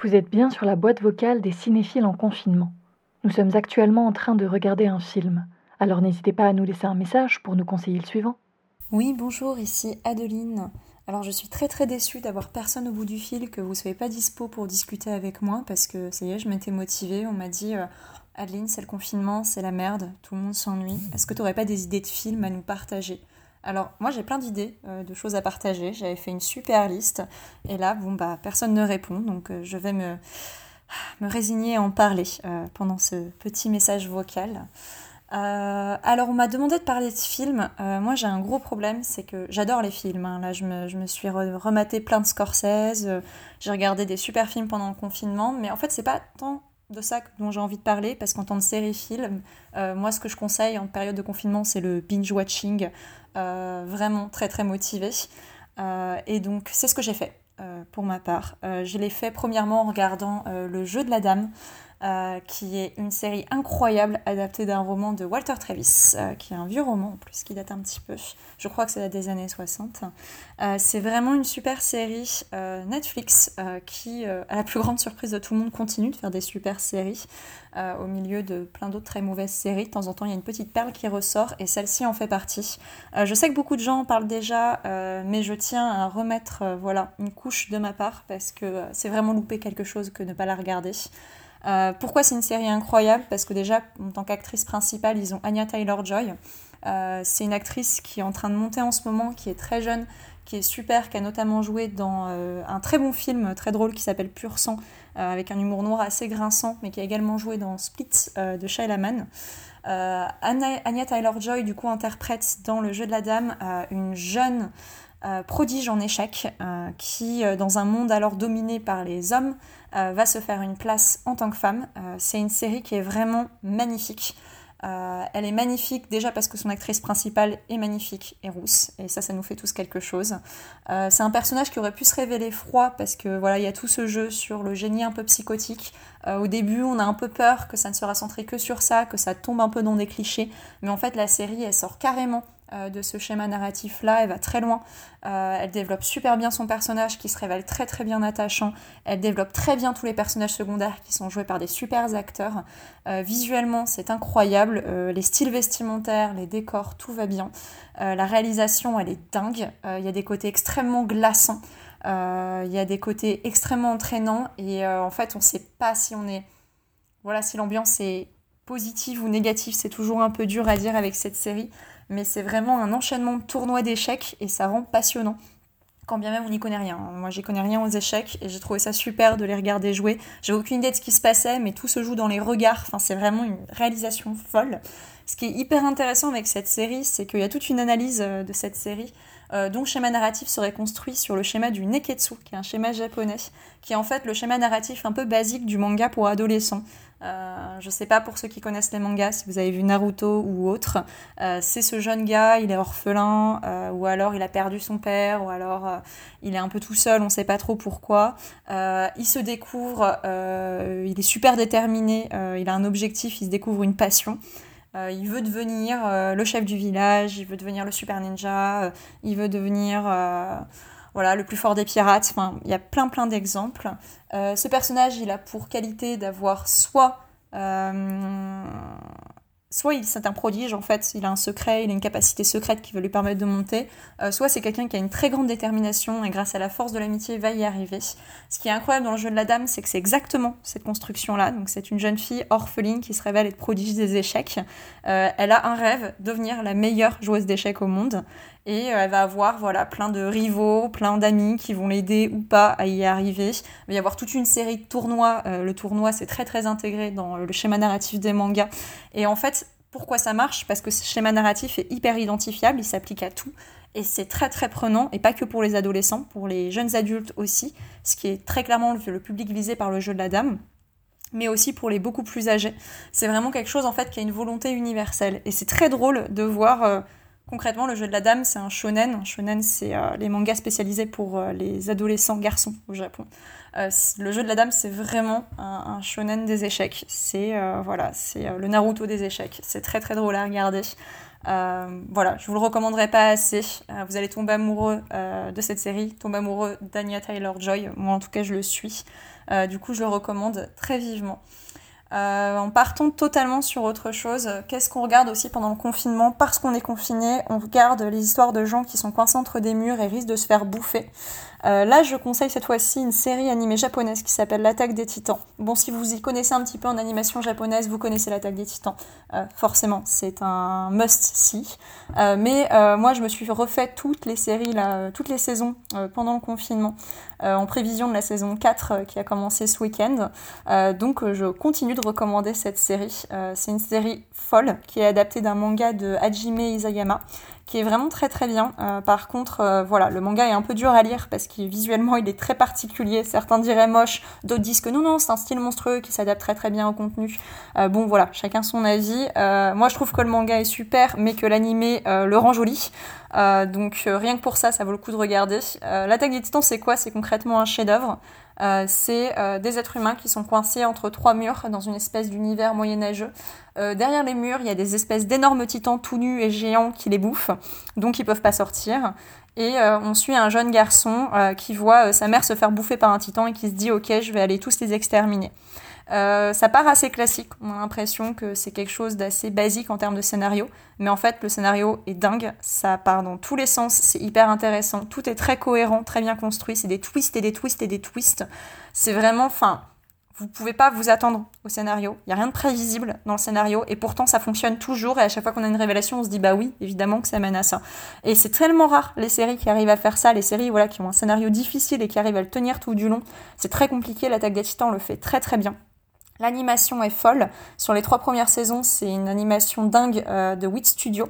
Vous êtes bien sur la boîte vocale des cinéphiles en confinement. Nous sommes actuellement en train de regarder un film. Alors n'hésitez pas à nous laisser un message pour nous conseiller le suivant. Oui, bonjour, ici Adeline. Alors je suis très très déçue d'avoir personne au bout du fil, que vous soyez pas dispo pour discuter avec moi parce que ça y est, je m'étais motivée. On m'a dit euh, Adeline, c'est le confinement, c'est la merde, tout le monde s'ennuie. Est-ce que tu n'aurais pas des idées de films à nous partager? Alors moi j'ai plein d'idées euh, de choses à partager, j'avais fait une super liste. Et là bon bah personne ne répond. Donc euh, je vais me, résigner à en parler euh, pendant ce petit message vocal. alors on m'a demandé de parler de films, moi j'ai un gros problème c'est que j'adore les films, hein. là je me, je me, suis rematé plein de Scorsese, j'ai regardé des super films pendant le confinement. Mais en fait c'est pas tant de ça dont j'ai envie de parler parce qu'en tant que série film, moi ce que je conseille en période de confinement c'est le binge watching euh, vraiment très très motivée. Euh, et donc c'est ce que j'ai fait euh, pour ma part. je l'ai fait premièrement en regardant Le jeu de la dame. Euh, qui est une série incroyable adaptée d'un roman de Walter Travis, euh, qui est un vieux roman en plus, qui date un petit peu. Je crois que c'est des années 60. Euh, c'est vraiment une super série Netflix qui, à la plus grande surprise de tout le monde, continue de faire des super séries au milieu de plein d'autres très mauvaises séries. De temps en temps, il y a une petite perle qui ressort et celle-ci en fait partie. je sais que beaucoup de gens en parlent déjà, mais je tiens à remettre voilà, une couche de ma part parce que c'est vraiment louper quelque chose que ne pas la regarder. Euh, pourquoi c'est une série incroyable? Parce que déjà, en tant qu'actrice principale, ils ont Anya Taylor-Joy. Euh, c'est une actrice qui est en train de monter en ce moment, qui est très jeune, qui est super, qui a notamment joué dans euh, un très bon film, très drôle, qui s'appelle Pur Sang, avec un humour noir assez grinçant, mais qui a également joué dans Split de Shia Mann. Anya Taylor-Joy, du coup, interprète dans Le jeu de la dame une jeune prodige en échec, qui, dans un monde alors dominé par les hommes, euh, va se faire une place en tant que femme. Euh, c'est une série qui est vraiment magnifique. Euh, elle est magnifique déjà parce que son actrice principale est magnifique et rousse, et ça, ça nous fait tous quelque chose. c'est un personnage qui aurait pu se révéler froid parce que voilà, il y a tout ce jeu sur le génie un peu psychotique. au début, on a un peu peur que ça ne sera centré que sur ça, que ça tombe un peu dans des clichés, mais en fait, la série, elle sort carrément euh, de ce schéma narratif-là. Elle va très loin. Euh, elle développe super bien son personnage qui se révèle très très bien attachant. Elle développe très bien tous les personnages secondaires qui sont joués par des super acteurs. Euh, visuellement, c'est incroyable. les styles vestimentaires, les décors, tout va bien. la réalisation, elle est dingue. Il y a des côtés extrêmement glaçants. Il y a des côtés extrêmement entraînants. Et en fait, on ne sait pas si on est... Voilà, si l'ambiance est positive ou négative, c'est toujours un peu dur à dire avec cette série mais c'est vraiment un enchaînement de tournois d'échecs et ça rend passionnant. Quand bien même on n'y connaît rien. Moi j'y connais rien aux échecs et j'ai trouvé ça super de les regarder jouer. J'ai aucune idée de ce qui se passait, mais tout se joue dans les regards. Enfin, c'est vraiment une réalisation folle. Ce qui est hyper intéressant avec cette série, c'est qu'il y a toute une analyse euh, de cette série euh, dont le schéma narratif serait construit sur le schéma du neketsu, qui est un schéma japonais, qui est en fait le schéma narratif un peu basique du manga pour adolescents. Euh, je sais pas pour ceux qui connaissent les mangas, si vous avez vu Naruto ou autre, euh, c'est ce jeune gars, il est orphelin, euh, ou alors il a perdu son père, ou alors il est un peu tout seul, on sait pas trop pourquoi. il se découvre, il est super déterminé, il a un objectif, il se découvre une passion. Il veut devenir le chef du village, il veut devenir le super ninja, il veut devenir voilà, le plus fort des pirates. Enfin, il y a plein plein d'exemples. Euh, ce personnage, il a pour qualité d'avoir soit euh, soit c'est un prodige en fait, il a un secret, il a une capacité secrète qui va lui permettre de monter, euh, soit c'est quelqu'un qui a une très grande détermination et grâce à la force de l'amitié va y arriver. Ce qui est incroyable dans le jeu de la dame, c'est que c'est exactement cette construction-là. Donc c'est une jeune fille orpheline qui se révèle être prodige des échecs. Euh, elle a un rêve, devenir la meilleure joueuse d'échecs au monde. Et euh, elle va avoir voilà, plein de rivaux, plein d'amis qui vont l'aider ou pas à y arriver. Il va y avoir toute une série de tournois. le tournoi, c'est très très intégré dans le schéma narratif des mangas. Et en fait, pourquoi ça marche? Parce que ce schéma narratif est hyper identifiable, il s'applique à tout. Et c'est très très prenant, et pas que pour les adolescents, pour les jeunes adultes aussi, ce qui est très clairement le public visé par le jeu de la dame mais aussi pour les beaucoup plus âgés. C'est vraiment quelque chose en fait qui a une volonté universelle. Et c'est très drôle de voir euh, Concrètement, le jeu de la dame, c'est un shonen. Un shonen, c'est les mangas spécialisés pour les adolescents garçons au Japon. le jeu de la dame, c'est vraiment un, shonen des échecs. C'est voilà, c'est le Naruto des échecs. C'est très très drôle à regarder. Euh, voilà, je vous le recommanderai pas assez. Euh, vous allez tomber amoureux euh, de cette série, tomber amoureux d'Anya Taylor-Joy. Moi, en tout cas, je le suis. du coup, je le recommande très vivement. En partant totalement sur autre chose, qu'est-ce qu'on regarde aussi pendant le confinement? Parce qu'on est confiné, on regarde les histoires de gens qui sont coincés entre des murs et risquent de se faire bouffer. Euh, là, je conseille cette fois-ci une série animée japonaise qui s'appelle L'attaque des titans. Bon, si vous y connaissez un petit peu en animation japonaise, vous connaissez L'attaque des titans. Euh, forcément, c'est un must-see. Euh, mais moi, je me suis refait toutes les séries, toutes les saisons pendant le confinement, en prévision de la saison 4 qui a commencé ce week-end. donc, je continue de recommander cette série. c'est une série folle qui est adaptée d'un manga de Hajime Isayama qui est vraiment très très bien. Par contre, voilà, le manga est un peu dur à lire parce qu'il visuellement il est très particulier. Certains diraient moche, d'autres disent que non non, c'est un style monstrueux qui s'adapte très très bien au contenu. Euh, bon voilà, chacun son avis. moi je trouve que le manga est super, mais que l'animé le rend joli. donc rien que pour ça, ça vaut le coup de regarder. L'attaque des titans, c'est quoi? C'est concrètement un chef-d'œuvre. Euh, c'est euh, des êtres humains qui sont coincés entre trois murs dans une espèce d'univers moyenâgeux. Euh, derrière les murs, il y a des espèces d'énormes titans tout nus et géants qui les bouffent, donc ils peuvent pas sortir. Et on suit un jeune garçon qui voit sa mère se faire bouffer par un titan et qui se dit ok, je vais aller tous les exterminer. Euh, ça part assez classique. On a l'impression que c'est quelque chose d'assez basique en termes de scénario. Mais en fait, le scénario est dingue. Ça part dans tous les sens. C'est hyper intéressant. Tout est très cohérent, très bien construit. C'est des twists et des twists et des twists. C'est vraiment, enfin, vous pouvez pas vous attendre au scénario. Il y a rien de prévisible dans le scénario et pourtant ça fonctionne toujours et à chaque fois qu'on a une révélation, on se dit bah oui, évidemment que ça mène à ça. Et c'est tellement rare les séries qui arrivent à faire ça, les séries voilà qui ont un scénario difficile et qui arrivent à le tenir tout du long. C'est très compliqué, l'attaque des Titans le fait très très bien. L'animation est folle. Sur les trois premières saisons, c'est une animation dingue euh, de Wit Studio.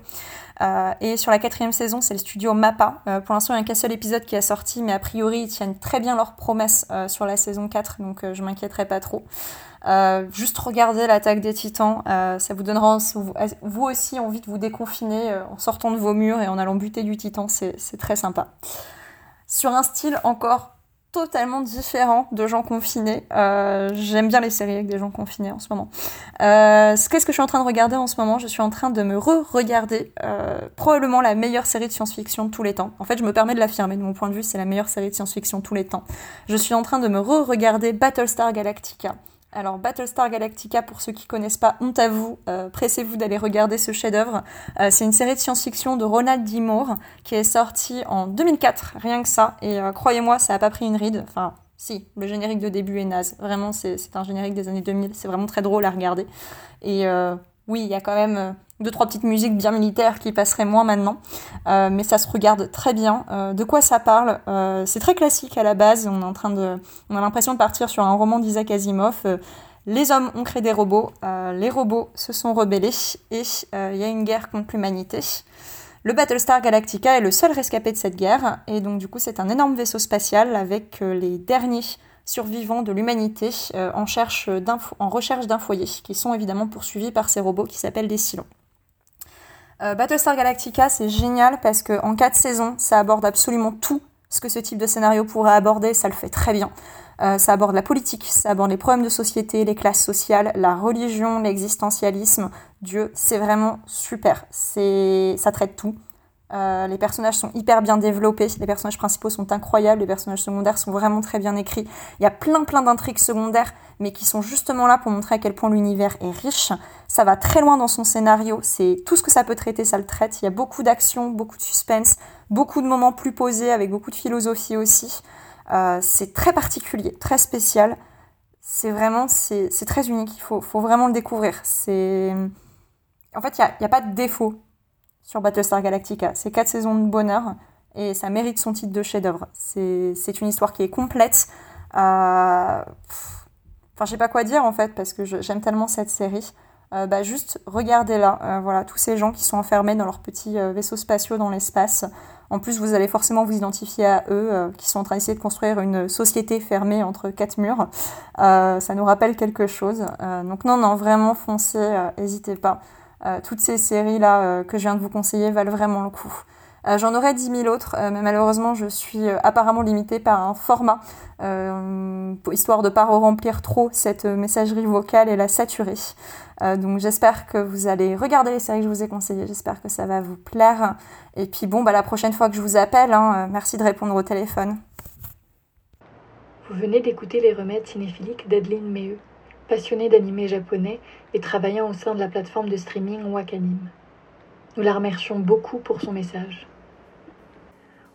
Euh, et sur la quatrième saison, c'est le studio Mappa. Euh, pour l'instant, il n'y a qu'un seul épisode qui est sorti, mais a priori, ils tiennent très bien leurs promesses sur la saison 4, donc je m'inquiéterai pas trop. juste regardez l'attaque des titans, ça vous donnera vous, aussi envie de vous déconfiner en sortant de vos murs et en allant buter du titan, c'est très sympa. Sur un style encore totalement différent de gens confinés. Euh, j'aime bien les séries avec des gens confinés en ce moment. Euh, Qu'est-ce que je suis en train de regarder en ce moment Je suis en train de me re-regarder euh, probablement la meilleure série de science-fiction de tous les temps. En fait, je me permets de l'affirmer, de mon point de vue, c'est la meilleure série de science-fiction de tous les temps. Je suis en train de me re-regarder Battlestar Galactica. Alors Battlestar Galactica, pour ceux qui connaissent pas, honte à vous, euh, pressez-vous d'aller regarder ce chef-d'œuvre. Euh, c'est une série de science-fiction de Ronald D. Moore qui est sortie en 2004, rien que ça. Et euh, croyez-moi, ça a pas pris une ride. Enfin, si, le générique de début est naze. Vraiment, c'est un générique des années 2000. C'est vraiment très drôle à regarder. Et oui, il y a quand même deux trois petites musiques bien militaires qui passeraient moins maintenant, euh, mais ça se regarde très bien. Euh, de quoi ça parle euh, C'est très classique à la base. On on a l'impression de partir sur un roman d'Isaac Asimov. les hommes ont créé des robots, les robots se sont rebellés et il y a une guerre contre l'humanité. Le Battlestar Galactica est le seul rescapé de cette guerre et donc du coup c'est un énorme vaisseau spatial avec les derniers survivants de l'humanité en, en, recherche d'un foyer, qui sont évidemment poursuivis par ces robots qui s'appellent des Cylons. Euh, Battlestar Galactica, c'est génial parce qu'en quatre saisons, ça aborde absolument tout ce que ce type de scénario pourrait aborder, ça le fait très bien. Euh, ça aborde la politique, ça aborde les problèmes de société, les classes sociales, la religion, l'existentialisme. Dieu, c'est vraiment super. Ça traite tout. Euh, les personnages sont hyper bien développés, les personnages principaux sont incroyables, les personnages secondaires sont vraiment très bien écrits. Il y a plein plein d'intrigues secondaires, mais qui sont justement là pour montrer à quel point l'univers est riche. Ça va très loin dans son scénario, c'est tout ce que ça peut traiter, ça le traite. Il y a beaucoup d'action, beaucoup de suspense, beaucoup de moments plus posés avec beaucoup de philosophie aussi. Euh, c'est très particulier, très spécial. C'est vraiment, c'est très unique. Il faut, faut, vraiment le découvrir. En fait, il n'y a, a pas de défaut sur Battlestar Galactica. C'est quatre saisons de bonheur et ça mérite son titre de chef-d'œuvre. C'est une histoire qui est complète. Euh... Enfin, je sais pas quoi dire en fait parce que j'aime tellement cette série. Euh, bah, juste regardez-la. Euh, voilà, tous ces gens qui sont enfermés dans leurs petits vaisseaux spatiaux dans l'espace. En plus, vous allez forcément vous identifier à eux, qui sont en train d'essayer de construire une société fermée entre quatre murs. ça nous rappelle quelque chose. donc non, non, vraiment foncez, n'hésitez pas. Toutes ces séries-là que je viens de vous conseiller valent vraiment le coup. J'en aurais 10 000 autres, mais malheureusement, je suis apparemment limitée par un format, histoire de ne pas remplir trop cette messagerie vocale et la saturer. donc j'espère que vous allez regarder les séries que je vous ai conseillées, j'espère que ça va vous plaire. Et puis bon, bah, la prochaine fois que je vous appelle, hein, merci de répondre au téléphone. Vous venez d'écouter les remèdes cinéphiliques d'Adeline Meheu, passionnée d'animé japonais et travaillant au sein de la plateforme de streaming Wakanim. Nous la remercions beaucoup pour son message.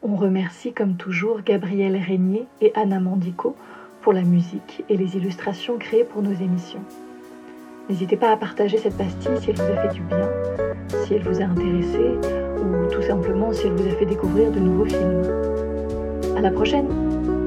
On remercie comme toujours Gabriel Régnier et Anna Mandico pour la musique et les illustrations créées pour nos émissions. N'hésitez pas à partager cette pastille si elle vous a fait du bien, si elle vous a intéressé ou tout simplement si elle vous a fait découvrir de nouveaux films. À la prochaine!